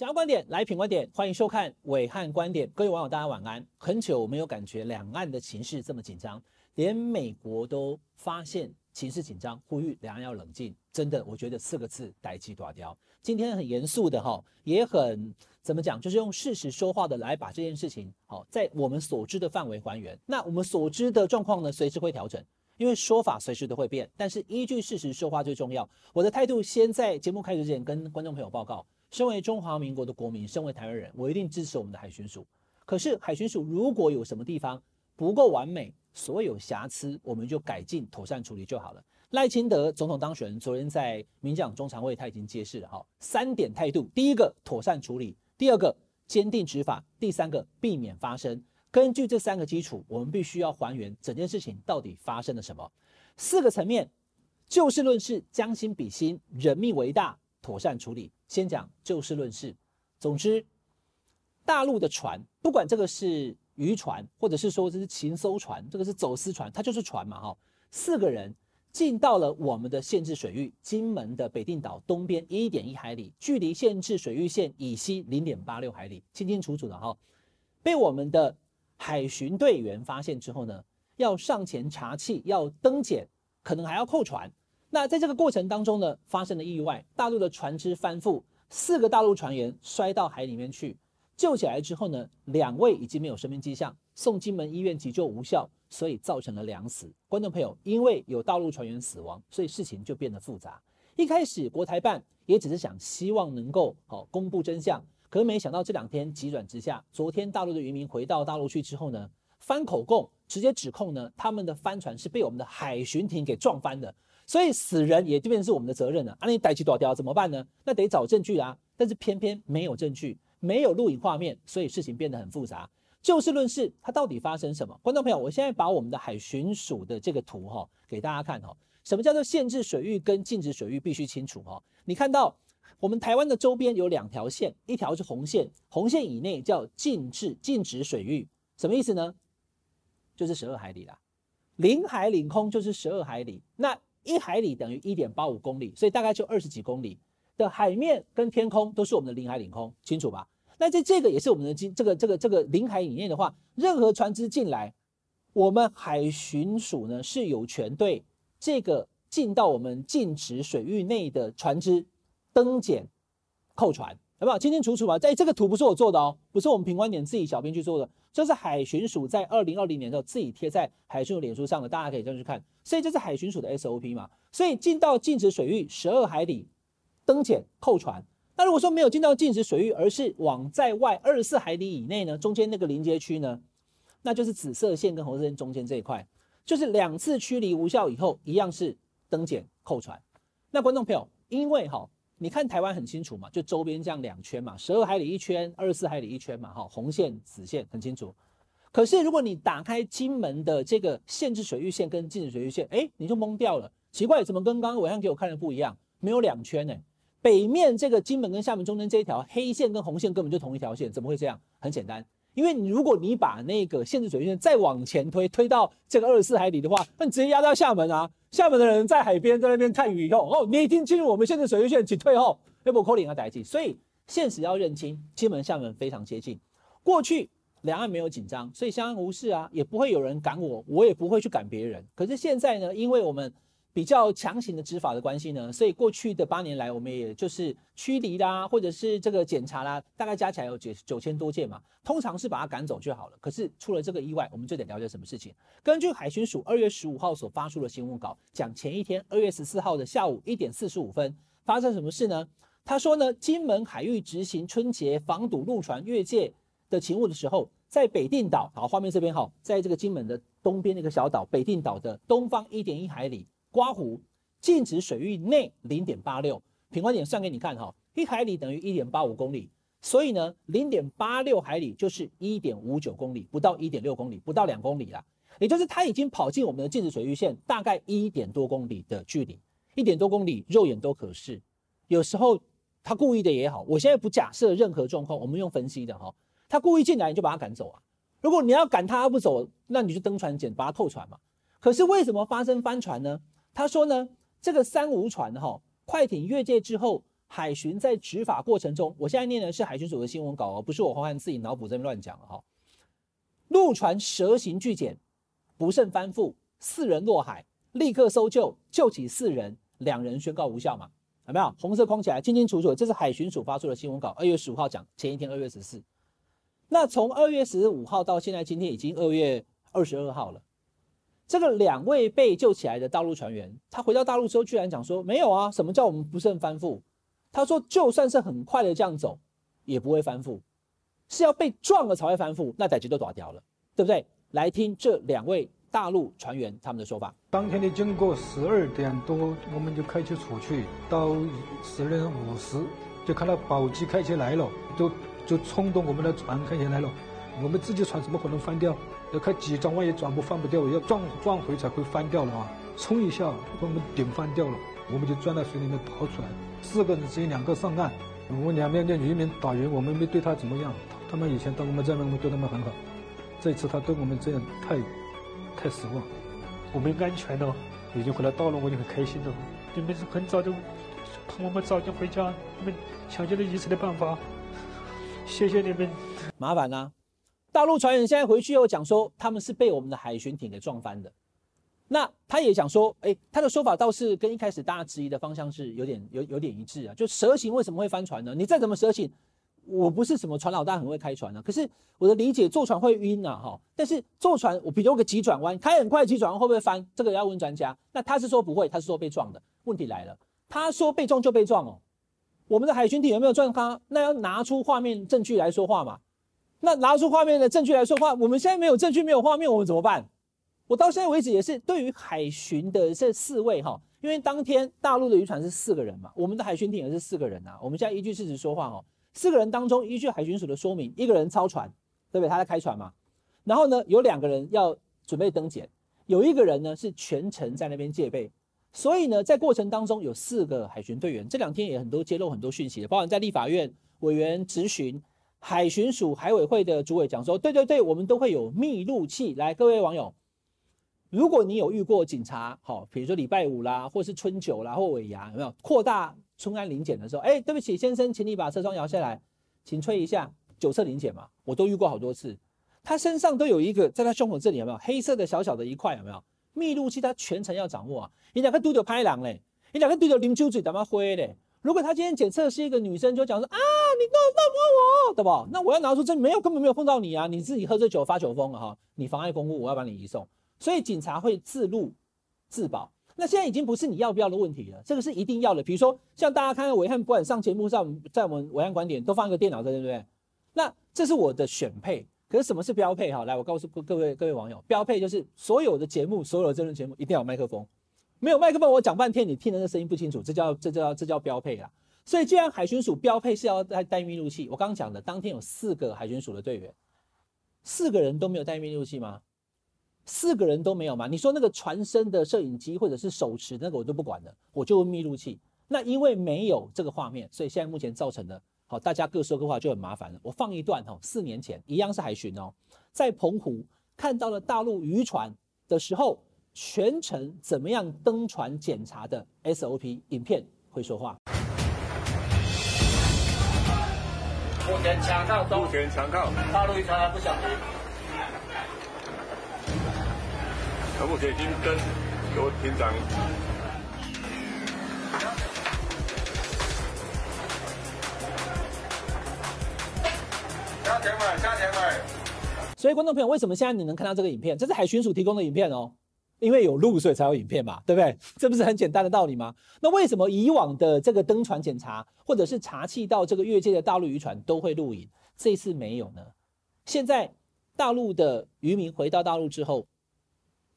想要观点来品观点，欢迎收看伟汉观点。各位网友，大家晚安。很久没有感觉两岸的情势这么紧张，连美国都发现情势紧张，呼吁两岸要冷静。真的，我觉得四个字：代志大条。今天很严肃的哈，也很怎么讲，就是用事实说话的来把这件事情好，在我们所知的范围还原。那我们所知的状况呢，随时会调整，因为说法随时都会变，但是依据事实说话最重要。我的态度先在节目开始之前跟观众朋友报告。身为中华民国的国民，身为台湾人，我一定支持我们的海巡署。可是海巡署如果有什么地方不够完美，所有瑕疵我们就改进、妥善处理就好了。赖清德总统当选人昨天在民进党中常会他已经揭示了哈三点态度：第一个妥善处理，第二个坚定执法，第三个避免发生。根据这三个基础，我们必须要还原整件事情到底发生了什么。四个层面，就事论事，将心比心，人命为大。妥善处理，先讲就事论事。总之，大陆的船，不管这个是渔船，或者是说这是勤搜船，这个是走私船，它就是船嘛，哈。四个人进到了我们的限制水域，金门的北定岛东边一点一海里，距离限制水域线以西零点八六海里，清清楚楚的哈。被我们的海巡队员发现之后呢，要上前查气，要登检，可能还要扣船。那在这个过程当中呢，发生了意外，大陆的船只翻覆，四个大陆船员摔到海里面去，救起来之后呢，两位已经没有生命迹象，送金门医院急救无效，所以造成了两死。观众朋友，因为有大陆船员死亡，所以事情就变得复杂。一开始国台办也只是想希望能够好公布真相，可是没想到这两天急转直下，昨天大陆的渔民回到大陆去之后呢，翻口供，直接指控呢他们的帆船是被我们的海巡艇给撞翻的。所以死人也就变成是我们的责任了啊！你逮起躲掉怎么办呢？那得找证据啊！但是偏偏没有证据，没有录影画面，所以事情变得很复杂。就事论事，它到底发生什么？观众朋友，我现在把我们的海巡署的这个图哈给大家看哈。什么叫做限制水域跟禁止水域必须清楚哈？你看到我们台湾的周边有两条线，一条是红线，红线以内叫禁止禁止水域，什么意思呢？就是十二海里啦，领海领空就是十二海里。那一海里等于一点八五公里，所以大概就二十几公里的海面跟天空都是我们的领海领空，清楚吧？那在这个也是我们的这个这个这个领海里面的话，任何船只进来，我们海巡署呢是有权对这个进到我们禁止水域内的船只登检扣船。好不好？清清楚楚吧。在这个图不是我做的哦，不是我们品观点自己小编去做的，这是海巡署在二零二零年的时候自己贴在海巡署脸书上的，大家可以这样去看。所以这是海巡署的 SOP 嘛。所以进到禁止水域十二海里登检扣船。那如果说没有进到禁止水域，而是往在外二十四海里以内呢，中间那个临街区呢，那就是紫色线跟红色线中间这一块，就是两次驱离无效以后，一样是登检扣船。那观众朋友，因为哈。你看台湾很清楚嘛，就周边这样两圈嘛，十二海里一圈，二十四海里一圈嘛，哈，红线、紫线很清楚。可是如果你打开金门的这个限制水域线跟禁止水域线，哎，你就懵掉了。奇怪，怎么跟刚刚暐瀚给我看的不一样？没有两圈呢？北面这个金门跟厦门中间这一条黑线跟红线根本就同一条线，怎么会这样？很简单，因为你如果你把那个限制水域线再往前推，推到这个二十四海里的话，那你直接压到厦门啊。厦门的人在海边在那边看鱼以后，哦，你已经进入我们限制水域线，请退后，要不扣零啊，代志。所以现实要认清，金门、厦门非常接近。过去两岸没有紧张，所以相安无事啊，也不会有人赶我，我也不会去赶别人。可是现在呢，因为我们比较强行的执法的关系呢，所以过去的八年来，我们也就是驱离啦，或者是这个检查啦，大概加起来有九九千多件嘛。通常是把它赶走就好了。可是出了这个意外，我们就得了解什么事情。根据海巡署二月十五号所发出的新闻稿，讲前一天二月十四号的下午一点四十五分发生什么事呢？他说呢，金门海域执行春节防堵陆船越界的勤务的时候，在北定岛，好，画面这边哈，在这个金门的东边那个小岛北定岛的东方一点一海里。刮胡禁止水域内零点八六，平观点算给你看哈，一海里等于一点八五公里，所以呢，零点八六海里就是一点五九公里，不到一点六公里，不到两公里啦，也就是他已经跑进我们的禁止水域线大概一点多公里的距离，一点多公里肉眼都可视，有时候他故意的也好，我现在不假设任何状况，我们用分析的哈，他故意进来你就把他赶走啊，如果你要赶他不走，那你就登船检把他扣船嘛，可是为什么发生翻船呢？他说呢，这个三无船哈，快艇越界之后，海巡在执法过程中，我现在念的是海巡署的新闻稿哦，不是我黄汉自己脑补这边乱讲哈。陆船蛇形巨检，不慎翻覆，四人落海，立刻搜救，救起四人，两人宣告无效嘛？有没有？红色框起来，清清楚楚，这是海巡署发出的新闻稿，二月十五号讲，前一天二月十四。那从二月十五号到现在，今天已经二月二十二号了。这个两位被救起来的大陆船员，他回到大陆之后，居然讲说没有啊，什么叫我们不慎翻覆？他说就算是很快的这样走，也不会翻覆，是要被撞了才会翻覆，那逮起都打掉了，对不对？来听这两位大陆船员他们的说法。当天的经过十二点多，我们就开车出去，到十二点五十就看到宝鸡开起来了，就就冲动我们的船开起来了，我们自己船怎么可能翻掉？要看几张万一转不翻不掉，要撞撞回才会翻掉了啊！冲一下把我们顶翻掉了，我们就钻到水里面逃出来。四个人只有两个上岸，我们两边的渔民打鱼，我们没对他怎么样，他们以前到我们这边，我们对他们很好。这次他对我们这样太，太失望。我们安全了，已经回来到了，我就很开心了。你们是很早就盼我们早点回家，你们想尽了一切的办法，谢谢你们。麻烦啊。大陆船员现在回去又讲说，他们是被我们的海巡艇给撞翻的。那他也讲说，哎，他的说法倒是跟一开始大家质疑的方向是有点有有点一致啊。就蛇形为什么会翻船呢？你再怎么蛇形，我不是什么船老大，很会开船啊。可是我的理解，坐船会晕啊，哈。但是坐船，我比如个急转弯，开很快急转弯会不会翻？这个要问专家。那他是说不会，他是说被撞的。问题来了，他说被撞就被撞哦。我们的海巡艇有没有撞他？那要拿出画面证据来说话嘛。那拿出画面的证据来说话，我们现在没有证据，没有画面，我们怎么办？我到现在为止也是对于海巡的这四位哈，因为当天大陆的渔船是四个人嘛，我们的海巡艇也是四个人啊。我们现在依据事实说话哦，四个人当中依据海巡署的说明，一个人操船，对不对？他在开船嘛。然后呢，有两个人要准备登检，有一个人呢是全程在那边戒备。所以呢，在过程当中有四个海巡队员，这两天也很多揭露很多讯息的，包含在立法院委员质询。海巡署海委会的主委讲说：“对对对，我们都会有密录器。来，各位网友，如果你有遇过警察，好，比如说礼拜五啦，或是春酒啦，或尾牙，有没有扩大春安临检的时候？哎，对不起，先生，请你把车窗摇下来，请吹一下酒测临检嘛。我都遇过好多次，他身上都有一个，在他胸口这里有没有黑色的小小的一块？有没有密录器？他全程要掌握啊！你两个嘟着拍狼嘞，你两个嘟着啉酒嘴，怎么灰嘞？如果他今天检测是一个女生，就讲说啊。”你都放过我，对不？那我要拿出证，没有，根本没有碰到你啊！你自己喝醉酒发酒疯了哈，你妨碍公务，我要把你移送。所以警察会自录自保。那现在已经不是你要不要的问题了，这个是一定要的。比如说，像大家看看维汉，不管上节目上，在我们维汉观点都放一个电脑在，对不对？那这是我的选配。可是什么是标配？哈，来，我告诉各位各位网友，标配就是所有的节目，所有的真人节目一定要有麦克风。没有麦克风，我讲半天你听的那声音不清楚，这叫这叫这叫标配啦。所以，既然海巡署标配是要带带密录器，我刚刚讲的当天有四个海巡署的队员，四个人都没有带密录器吗？四个人都没有吗？你说那个船身的摄影机或者是手持那个我都不管了，我就问密录器。那因为没有这个画面，所以现在目前造成的，好，大家各说各话就很麻烦了。我放一段哈，四年前一样是海巡哦，在澎湖看到了大陆渔船的时候，全程怎么样登船检查的 SOP 影片会说话。目前强靠中，目前强靠，大陆渔船还不想停。他目前已经跟有艇长。下田尾，下田尾。所以，观众朋友，为什么现在你能看到这个影片？这是海巡署提供的影片哦。因为有录，所以才有影片嘛，对不对？这不是很简单的道理吗？那为什么以往的这个登船检查，或者是查缉到这个越界的大陆渔船都会录影，这次没有呢？现在大陆的渔民回到大陆之后，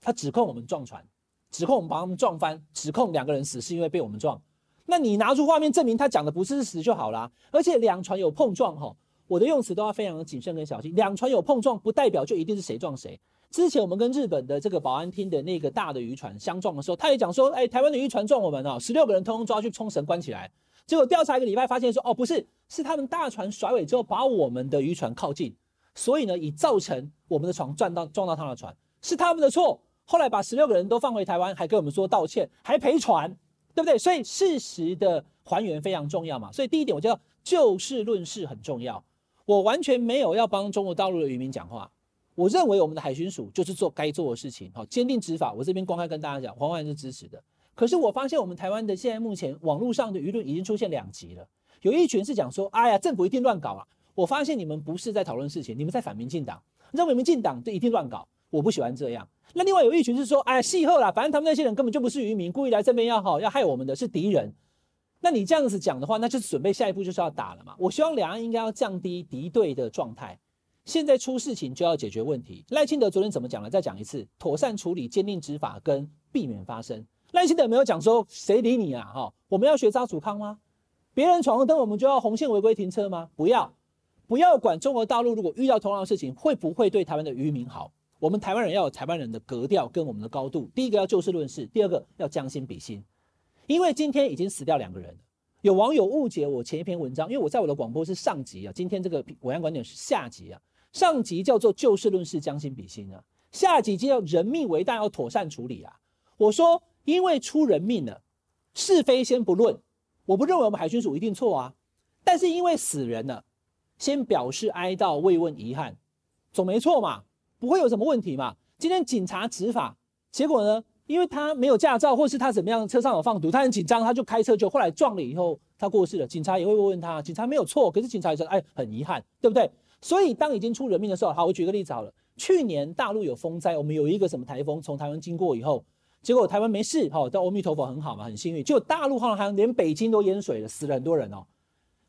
他指控我们撞船，指控我们把他们撞翻，指控两个人死是因为被我们撞。那你拿出画面证明他讲的不是事实就好啦。而且两船有碰撞，哈，我的用词都要非常的谨慎跟小心。两船有碰撞，不代表就一定是谁撞谁。之前我们跟日本的这个保安厅的那个大的渔船相撞的时候，他也讲说，哎，台湾的渔船撞我们哦，十六个人通通抓去冲绳关起来。结果调查一个礼拜，发现说，哦，不是，是他们大船甩尾之后把我们的渔船靠近，所以呢，以造成我们的船撞到撞到他的船，是他们的错。后来把十六个人都放回台湾，还跟我们说道歉，还赔船，对不对？所以事实的还原非常重要嘛。所以第一点，我觉得就事论事很重要。我完全没有要帮中国大陆的渔民讲话。我认为我们的海巡署就是做该做的事情，好，坚定执法。我这边公开跟大家讲，黄万是支持的。可是我发现我们台湾的现在目前网络上的舆论已经出现两极了，有一群是讲说，哎呀，政府一定乱搞啊。我发现你们不是在讨论事情，你们在反民进党，认为民进党就一定乱搞。我不喜欢这样。那另外有一群是说，哎呀，戏后啦，反正他们那些人根本就不是渔民，故意来这边要好要害我们的是敌人。那你这样子讲的话，那就是准备下一步就是要打了嘛。我希望两岸应该要降低敌对的状态。现在出事情就要解决问题。赖清德昨天怎么讲了？再讲一次：妥善处理、坚定执法跟避免发生。赖清德没有讲说谁理你啊？哈，我们要学渣祖康吗？别人闯红灯，我们就要红线违规停车吗？不要，不要管中国大陆如果遇到同样的事情，会不会对台湾的渔民好？我们台湾人要有台湾人的格调跟我们的高度。第一个要就事论事，第二个要将心比心。因为今天已经死掉两个人了。有网友误解我前一篇文章，因为我在我的广播是上集啊，今天这个暐瀚观点是下集啊。上集叫做就事论事，将心比心啊。下集就叫人命为大，要妥善处理啊。我说，因为出人命了，是非先不论。我不认为我们海巡署一定错啊，但是因为死人了，先表示哀悼、慰问、遗憾，总没错嘛，不会有什么问题嘛。今天警察执法，结果呢，因为他没有驾照，或是他怎么样，车上有放毒，他很紧张，他就开车就后来撞了以后，他过世了。警察也会问问他，警察没有错，可是警察也说，哎，很遗憾，对不对？所以，当已经出人命的时候，好，我举个例子好了。去年大陆有风灾，我们有一个什么台风从台湾经过以后，结果台湾没事，好，到阿弥陀佛很好嘛，很幸运。就大陆好像连北京都淹水了，死了很多人哦。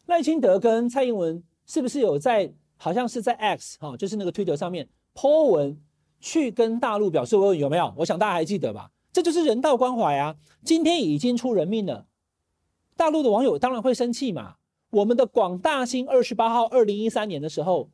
赖清德跟蔡英文是不是有在，好像是在 X 哈，就是那个推特上面 po 文去跟大陆表示慰问，有没有？我想大家还记得吧？这就是人道关怀啊。今天已经出人命了，大陆的网友当然会生气嘛。我们的广大兴二十八号，二零一三年的时候，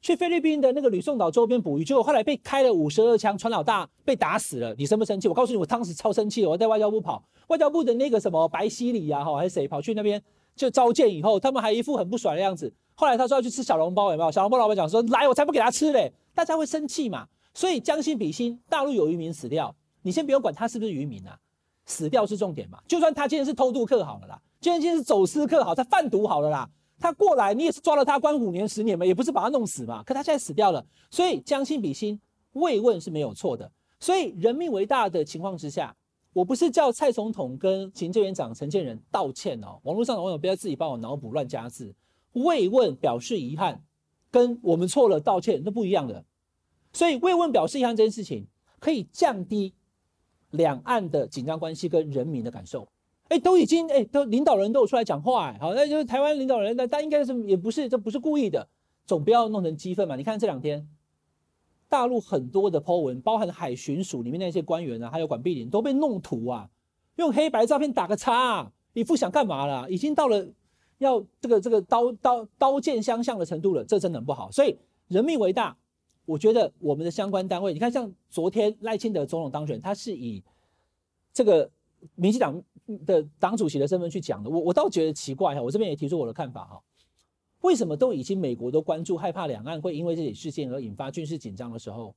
去菲律宾的那个吕宋岛周边捕鱼，结果后来被开了五十二枪，船老大被打死了。你生不生气？我告诉你，我当时超生气，我在外交部跑，外交部的那个什么白希礼呀，哈，还是谁跑去那边就召见以后，他们还一副很不爽的样子。后来他说要去吃小笼包，有没有？小笼包老板讲说来，我才不给他吃嘞。大家会生气嘛？所以将心比心，大陆有渔民死掉，你先不用管他是不是渔民啊，死掉是重点嘛。就算他今天是偷渡客好了啦。今天是走私客好，他贩毒好了啦。他过来，你也是抓了他关五年十年嘛，也不是把他弄死嘛。可他现在死掉了，所以将心比心，慰问是没有错的。所以人命为大的情况之下，我不是叫蔡总统跟行政院长陈建仁道歉哦。网络上的网友不要自己帮我脑补乱加字。慰问表示遗憾，跟我们错了道歉那不一样的。所以慰问表示遗憾这件事情，可以降低两岸的紧张关系跟人民的感受。哎，都已经哎，都领导人都有出来讲话哎，好，那就是台湾领导人，那但应该是也不是，这不是故意的，总不要弄成激愤嘛。你看这两天，大陆很多的 po 文，包含海巡署里面那些官员啊，还有管碧玲都被弄图啊，用黑白照片打个叉啊，一副想干嘛了，已经到了要这个这个刀刀刀剑相向的程度了，这真的很不好。所以人命为大，我觉得我们的相关单位，你看像昨天赖清德总统当选，他是以这个民进党。的党主席的身份去讲的，我我倒觉得奇怪哈，我这边也提出我的看法哈，为什么都已经美国都关注，害怕两岸会因为这起事件而引发军事紧张的时候，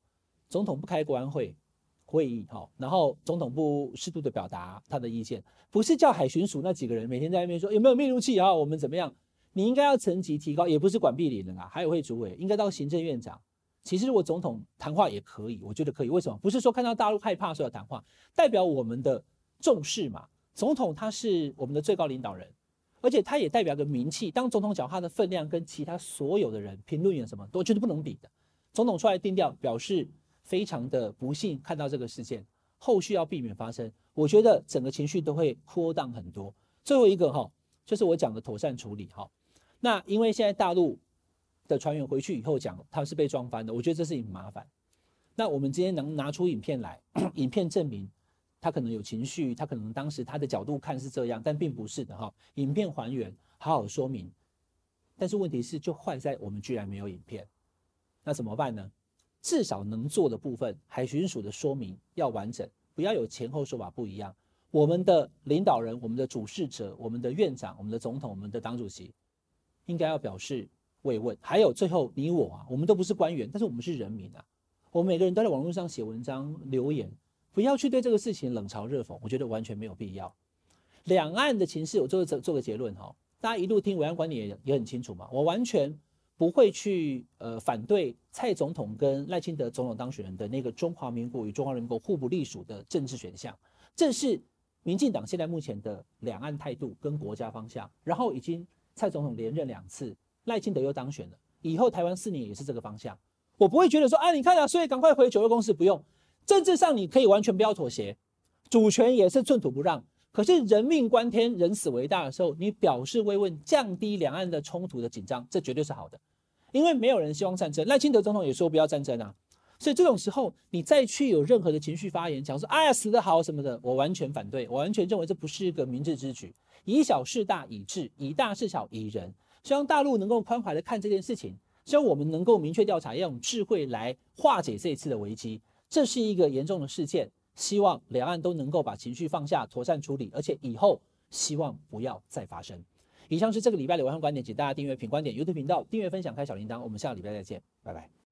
总统不开国安会会议哈，然后总统不适度的表达他的意见，不是叫海巡署那几个人每天在那边说有没有密录器啊，我们怎么样？你应该要层级提高，也不是管碧玲的啊，海委会主委应该到行政院长。其实如果总统谈话也可以，我觉得可以，为什么？不是说看到大陆害怕所以要谈话，代表我们的重视嘛。总统他是我们的最高领导人，而且他也代表个名气。当总统讲话的分量跟其他所有的人评论员什么都觉得不能比的。总统出来定调，表示非常的不幸看到这个事件，后续要避免发生。我觉得整个情绪都会扩荡很多。最后一个哈，就是我讲的妥善处理哈。那因为现在大陆的船员回去以后讲他是被撞翻的，我觉得这是很麻烦。那我们今天能拿出影片来，影片证明。他可能有情绪，他可能当时他的角度看是这样，但并不是的哈。影片还原，好好说明。但是问题是，就坏在我们居然没有影片，那怎么办呢？至少能做的部分，海巡署的说明要完整，不要有前后说法不一样。我们的领导人、我们的主事者、我们的院长、我们的总统、我们的党主席，应该要表示慰问。还有最后，你我啊，我们都不是官员，但是我们是人民啊，我们每个人都在网络上写文章留言。不要去对这个事情冷嘲热讽，我觉得完全没有必要。两岸的情势，我最后做做个结论哈，大家一路听委员管理也也很清楚嘛，我完全不会去呃反对蔡总统跟赖清德总统当选人的那个中华民国与中华人民共和国互不隶属的政治选项，这是民进党现在目前的两岸态度跟国家方向。然后已经蔡总统连任两次，赖清德又当选了，以后台湾四年也是这个方向。我不会觉得说啊，你看啊，所以赶快回九二共识不用，政治上你可以完全不要妥协，主权也是寸土不让。可是人命关天、人死为大的时候，你表示慰问，降低两岸的冲突的紧张，这绝对是好的。因为没有人希望战争，赖清德总统也说不要战争啊。所以这种时候，你再去有任何的情绪发言，讲说哎呀死得好什么的，我完全反对，我完全认为这不是一个明智之举。以小事大以智，以大事小以仁。希望大陆能够宽怀的看这件事情，希望我们能够明确调查，要用智慧来化解这一次的危机。这是一个严重的事件。希望两岸都能够把情绪放下，妥善处理，而且以后希望不要再发生。以上是这个礼拜的晚上观点，请大家订阅品观点 YouTube 频道，订阅分享开小铃铛，我们下个礼拜再见，拜拜。